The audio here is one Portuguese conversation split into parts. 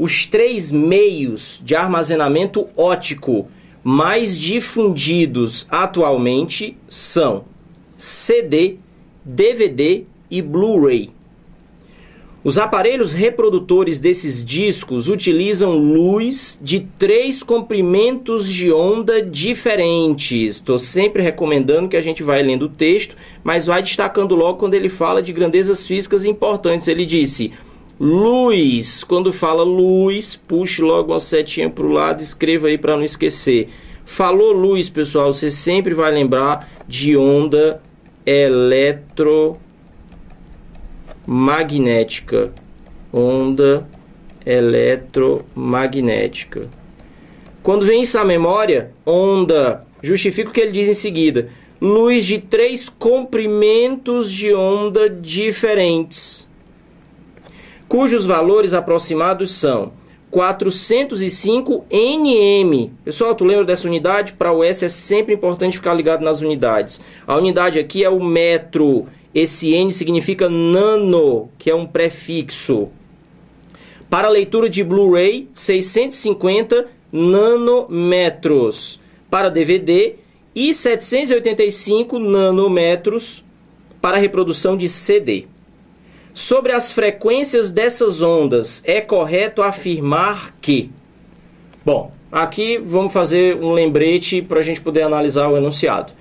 os três meios de armazenamento óptico mais difundidos atualmente são CD, DVD e Blu-ray. Os aparelhos reprodutores desses discos utilizam luz de três comprimentos de onda diferentes. Estou sempre recomendando que a gente vai lendo o texto, mas vai destacando logo quando ele fala de grandezas físicas importantes. Ele disse: luz. Quando fala luz, puxe logo uma setinha para o lado, escreva aí para não esquecer. Falou luz, pessoal, você sempre vai lembrar de onda eletromagnética. Onda eletromagnética. Quando vem isso à memória, onda, justifica o que ele diz em seguida. Luz de três comprimentos de onda diferentes, cujos valores aproximados são 405 nm. Pessoal, tu lembra dessa unidade? Para o S é sempre importante ficar ligado nas unidades. A unidade aqui é o metro. Esse N significa nano, que é um prefixo. Para leitura de Blu-ray, 650 nanômetros. Para DVD e 785 nanômetros para reprodução de CD. Sobre as frequências dessas ondas, é correto afirmar que. Bom, aqui vamos fazer um lembrete para a gente poder analisar o enunciado.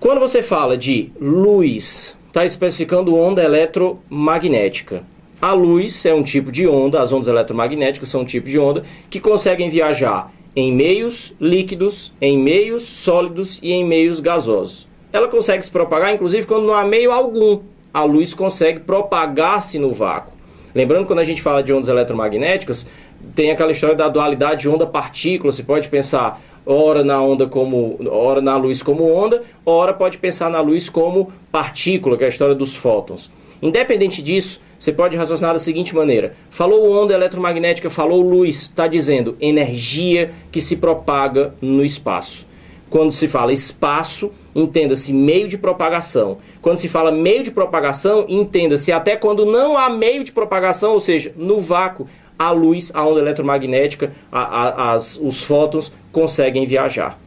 Quando você fala de luz, está especificando onda eletromagnética. A luz é um tipo de onda, as ondas eletromagnéticas são um tipo de onda que conseguem viajar em meios líquidos, em meios sólidos e em meios gasosos. Ela consegue se propagar, inclusive, quando não há meio algum a luz consegue propagar-se no vácuo. Lembrando, quando a gente fala de ondas eletromagnéticas, tem aquela história da dualidade onda-partícula. Você pode pensar ora na onda como ora na luz como onda, ora pode pensar na luz como partícula, que é a história dos fótons. Independente disso, você pode raciocinar da seguinte maneira: falou onda eletromagnética, falou luz, está dizendo energia que se propaga no espaço. Quando se fala espaço, entenda-se meio de propagação. Quando se fala meio de propagação, entenda-se até quando não há meio de propagação, ou seja, no vácuo, a luz, a onda eletromagnética, a, a, as, os fótons conseguem viajar.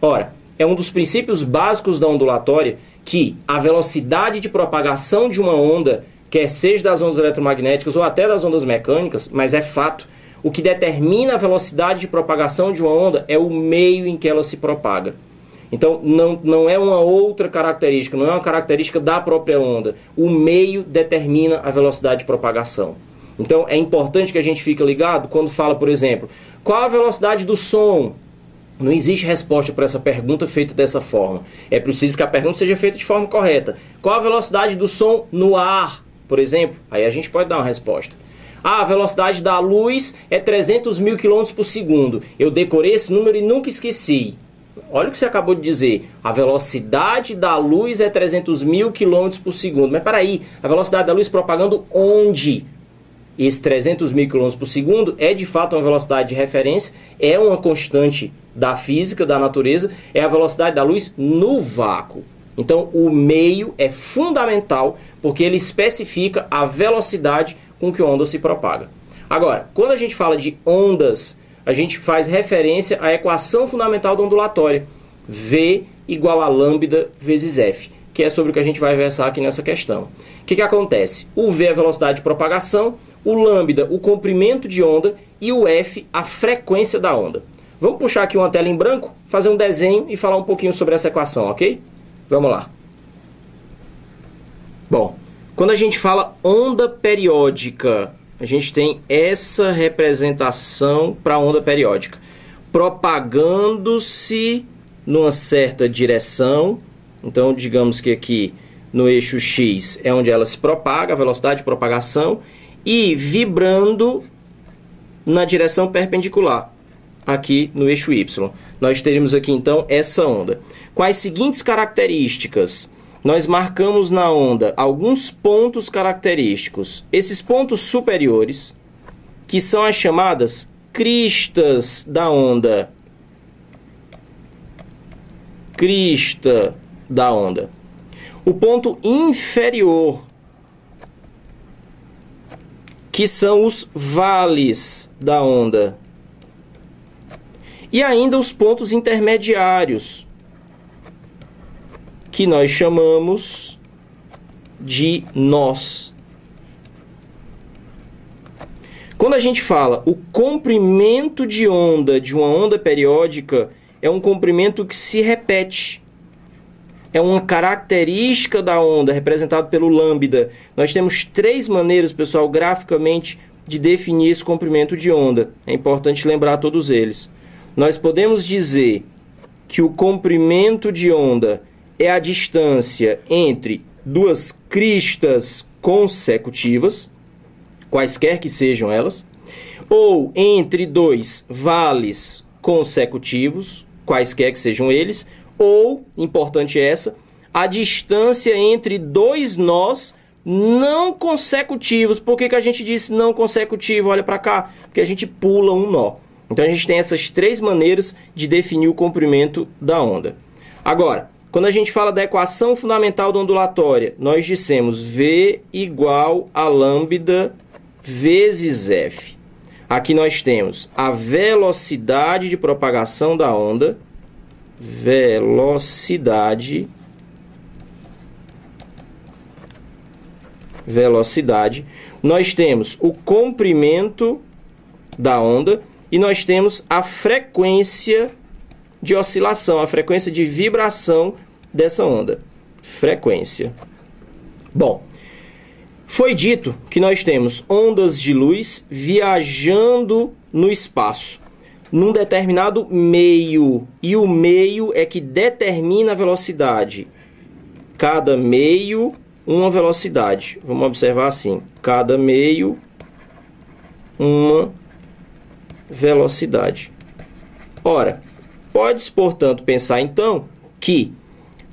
Ora, é um dos princípios básicos da ondulatória que a velocidade de propagação de uma onda, quer seja das ondas eletromagnéticas ou até das ondas mecânicas, mas é fato o que determina a velocidade de propagação de uma onda é o meio em que ela se propaga. Então, não, não é uma outra característica, não é uma característica da própria onda. O meio determina a velocidade de propagação. Então, é importante que a gente fique ligado quando fala, por exemplo, qual a velocidade do som? Não existe resposta para essa pergunta feita dessa forma. É preciso que a pergunta seja feita de forma correta. Qual a velocidade do som no ar, por exemplo? Aí a gente pode dar uma resposta. Ah, a velocidade da luz é 300 mil quilômetros por segundo. Eu decorei esse número e nunca esqueci. Olha o que você acabou de dizer. A velocidade da luz é 300 mil quilômetros por segundo. Mas peraí, a velocidade da luz propagando onde? Esse 300 mil quilômetros por segundo é de fato uma velocidade de referência, é uma constante da física, da natureza, é a velocidade da luz no vácuo. Então, o meio é fundamental porque ele especifica a velocidade com que a onda se propaga. Agora, quando a gente fala de ondas, a gente faz referência à equação fundamental da ondulatória, V igual a lambda vezes F, que é sobre o que a gente vai versar aqui nessa questão. O que, que acontece? O V é a velocidade de propagação, o lambda o comprimento de onda e o F a frequência da onda. Vamos puxar aqui uma tela em branco, fazer um desenho e falar um pouquinho sobre essa equação, ok? Vamos lá. Bom, quando a gente fala onda periódica, a gente tem essa representação para a onda periódica, propagando-se numa certa direção. Então, digamos que aqui no eixo x é onde ela se propaga, a velocidade de propagação, e vibrando na direção perpendicular, aqui no eixo y. Nós teríamos aqui então essa onda. Com as seguintes características: nós marcamos na onda alguns pontos característicos. Esses pontos superiores, que são as chamadas cristas da onda. Crista da onda. O ponto inferior, que são os vales da onda. E ainda os pontos intermediários, que nós chamamos de nós. Quando a gente fala o comprimento de onda de uma onda periódica, é um comprimento que se repete. É uma característica da onda, representado pelo lambda. Nós temos três maneiras, pessoal, graficamente, de definir esse comprimento de onda. É importante lembrar todos eles. Nós podemos dizer que o comprimento de onda é a distância entre duas cristas consecutivas, quaisquer que sejam elas, ou entre dois vales consecutivos, quaisquer que sejam eles, ou, importante essa, a distância entre dois nós não consecutivos. Por que, que a gente disse não consecutivo? Olha para cá, porque a gente pula um nó. Então a gente tem essas três maneiras de definir o comprimento da onda. Agora, quando a gente fala da equação fundamental da ondulatória, nós dissemos V igual a lambda vezes F. Aqui nós temos a velocidade de propagação da onda, velocidade, velocidade. Nós temos o comprimento da onda e nós temos a frequência de oscilação, a frequência de vibração dessa onda. Frequência. Bom, foi dito que nós temos ondas de luz viajando no espaço, num determinado meio, e o meio é que determina a velocidade. Cada meio, uma velocidade. Vamos observar assim: cada meio, uma velocidade. Ora, pode-se, portanto, pensar então que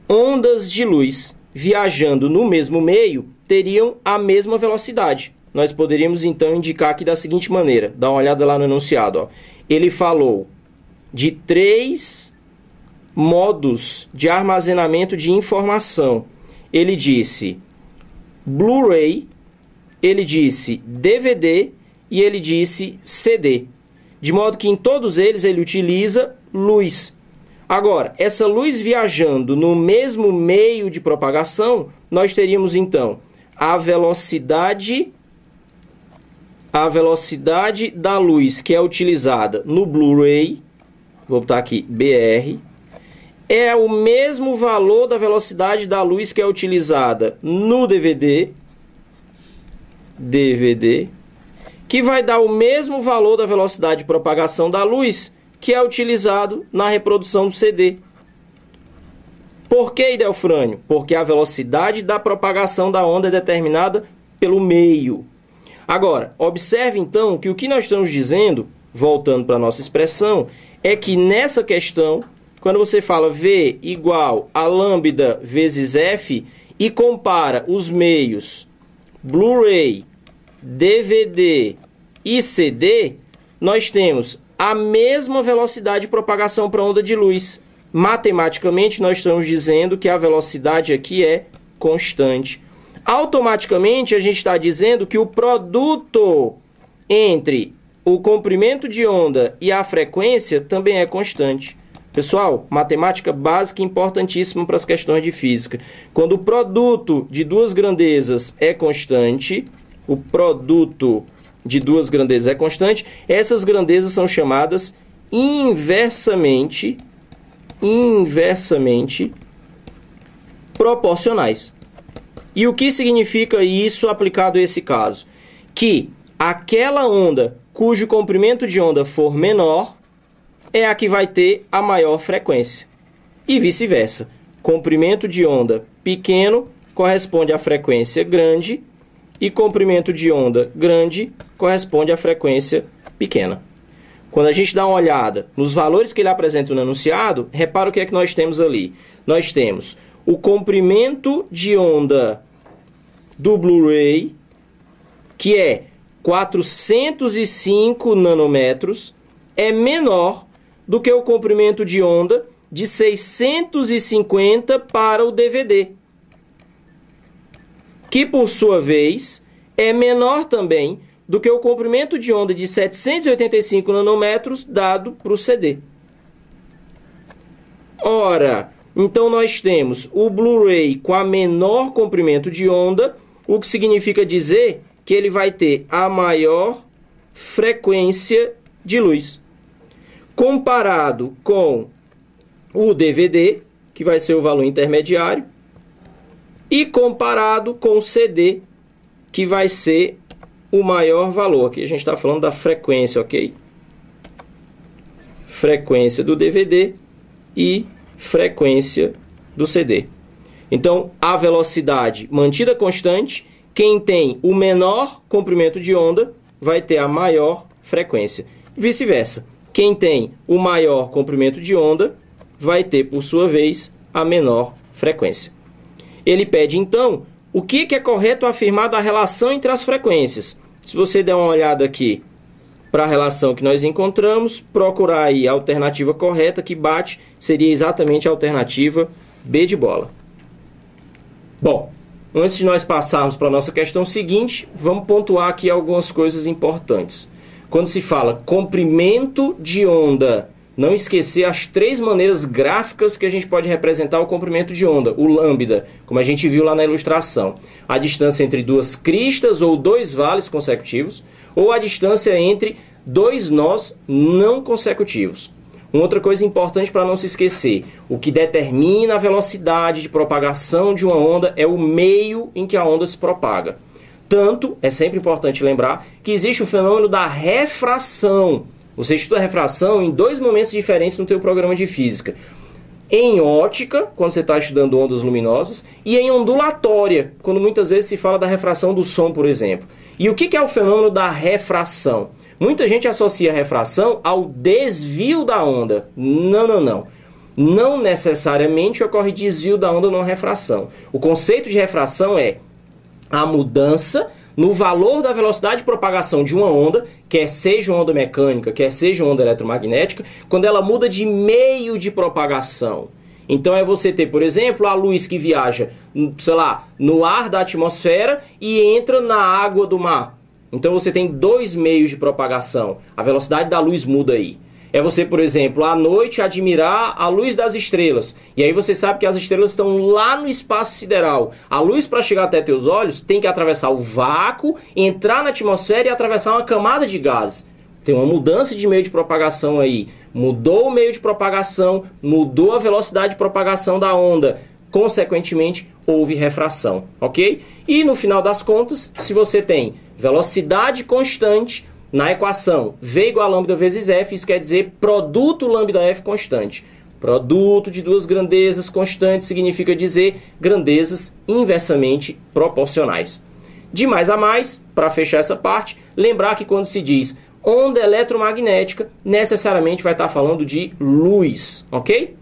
ondas de luz viajando no mesmo meio teriam a mesma velocidade. Nós poderíamos então indicar aqui da seguinte maneira: dá uma olhada lá no enunciado. Ó. Ele falou de três modos de armazenamento de informação. Ele disse Blu-ray, ele disse DVD e ele disse CD de modo que em todos eles ele utiliza luz. Agora, essa luz viajando no mesmo meio de propagação, nós teríamos então a velocidade a velocidade da luz que é utilizada no Blu-ray, vou botar aqui BR, é o mesmo valor da velocidade da luz que é utilizada no DVD, DVD, que vai dar o mesmo valor da velocidade de propagação da luz que é utilizado na reprodução do CD. Por que, Idelfrânio? Porque a velocidade da propagação da onda é determinada pelo meio. Agora, observe então que o que nós estamos dizendo, voltando para a nossa expressão, é que nessa questão, quando você fala V igual a lambda vezes F e compara os meios Blu-ray, DVD e CD, nós temos a mesma velocidade de propagação para onda de luz. Matematicamente, nós estamos dizendo que a velocidade aqui é constante. Automaticamente, a gente está dizendo que o produto entre o comprimento de onda e a frequência também é constante. Pessoal, matemática básica importantíssima para as questões de física. Quando o produto de duas grandezas é constante, o produto de duas grandezas é constante, essas grandezas são chamadas inversamente inversamente proporcionais. E o que significa isso aplicado a esse caso? Que aquela onda cujo comprimento de onda for menor é a que vai ter a maior frequência. E vice-versa. Comprimento de onda pequeno corresponde à frequência grande e comprimento de onda grande corresponde à frequência pequena. Quando a gente dá uma olhada nos valores que ele apresenta no enunciado, repara o que é que nós temos ali. Nós temos o comprimento de onda do Blu-ray, que é 405 nanômetros, é menor do que o comprimento de onda de 650 para o DVD, que por sua vez é menor também do que o comprimento de onda de 785 nanômetros dado para o CD. Ora, então nós temos o Blu-ray com a menor comprimento de onda, o que significa dizer que ele vai ter a maior frequência de luz. Comparado com o DVD, que vai ser o valor intermediário, e comparado com o CD, que vai ser o maior valor. Aqui a gente está falando da frequência, ok? Frequência do DVD e frequência do CD. Então, a velocidade mantida constante, quem tem o menor comprimento de onda vai ter a maior frequência. Vice-versa. Quem tem o maior comprimento de onda vai ter, por sua vez, a menor frequência. Ele pede então o que, é correto afirmar da relação entre as frequências. Se você der uma olhada aqui para a relação que nós encontramos, procurar aí a alternativa correta que bate seria exatamente a alternativa B de bola. Bom, antes de nós passarmos para a nossa questão seguinte, vamos pontuar aqui algumas coisas importantes. Quando se fala comprimento de onda, não esquecer as três maneiras gráficas que a gente pode representar o comprimento de onda, o lambda, como a gente viu lá na ilustração. A distância entre duas cristas ou dois vales consecutivos, ou a distância entre dois nós não consecutivos. Uma outra coisa importante para não se esquecer: o que determina a velocidade de propagação de uma onda é o meio em que a onda se propaga. Tanto, é sempre importante lembrar, que existe o fenômeno da refração. Você estuda a refração em dois momentos diferentes no teu programa de física. Em ótica, quando você está estudando ondas luminosas, e em ondulatória, quando muitas vezes se fala da refração do som, por exemplo. E o que é o fenômeno da refração? Muita gente associa a refração ao desvio da onda. Não, não, não. Não necessariamente ocorre desvio da onda não refração. O conceito de refração é a mudança no valor da velocidade de propagação de uma onda, quer seja onda mecânica, quer seja onda eletromagnética, quando ela muda de meio de propagação. Então é você ter, por exemplo, a luz que viaja, sei lá, no ar da atmosfera e entra na água do mar. Então você tem dois meios de propagação. A velocidade da luz muda aí. É você, por exemplo, à noite admirar a luz das estrelas. E aí você sabe que as estrelas estão lá no espaço sideral. A luz para chegar até teus olhos tem que atravessar o vácuo, entrar na atmosfera e atravessar uma camada de gás. Tem uma mudança de meio de propagação aí. Mudou o meio de propagação, mudou a velocidade de propagação da onda. Consequentemente, houve refração, ok? E no final das contas, se você tem velocidade constante na equação V igual a lambda vezes F, isso quer dizer produto lambda F constante. Produto de duas grandezas constantes significa dizer grandezas inversamente proporcionais. De mais a mais, para fechar essa parte, lembrar que quando se diz onda eletromagnética, necessariamente vai estar falando de luz, ok?